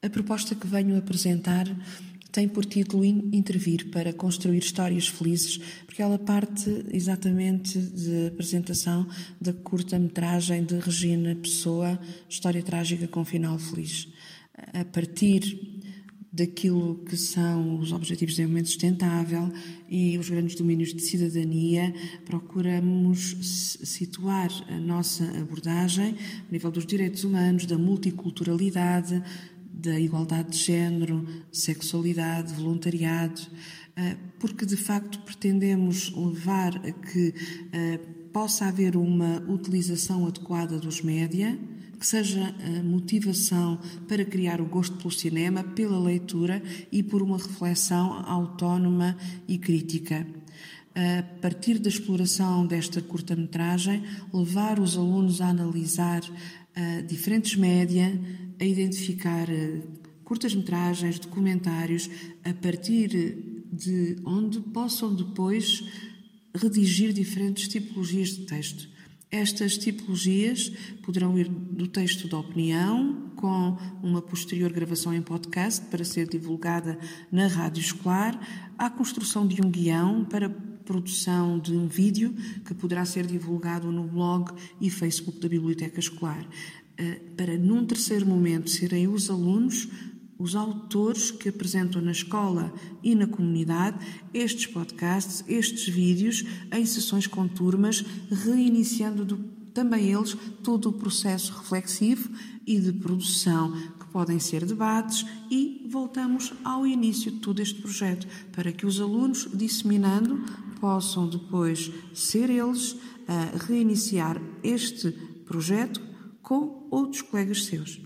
A proposta que venho apresentar tem por título Intervir para construir histórias felizes, porque ela parte exatamente da apresentação da curta-metragem de Regina Pessoa, História Trágica com Final Feliz. A partir daquilo que são os Objetivos de Desenvolvimento Sustentável e os grandes domínios de cidadania, procuramos situar a nossa abordagem a nível dos direitos humanos, da multiculturalidade, da igualdade de género, sexualidade, voluntariado, eh, porque de facto pretendemos levar a que eh, possa haver uma utilização adequada dos média, que seja motivação para criar o gosto pelo cinema, pela leitura e por uma reflexão autónoma e crítica. A partir da exploração desta curta-metragem, levar os alunos a analisar uh, diferentes média, a identificar uh, curtas-metragens, documentários, a partir de onde possam depois redigir diferentes tipologias de texto. Estas tipologias poderão ir do texto da opinião, com uma posterior gravação em podcast para ser divulgada na rádio escolar, à construção de um guião para produção de um vídeo que poderá ser divulgado no blog e Facebook da Biblioteca Escolar. Eh, para, num terceiro momento, serem os alunos os autores que apresentam na escola e na comunidade estes podcasts, estes vídeos, em sessões com turmas, reiniciando do, também eles todo o processo reflexivo e de produção, que podem ser debates, e voltamos ao início de todo este projeto, para que os alunos, disseminando, possam depois ser eles a reiniciar este projeto com outros colegas seus.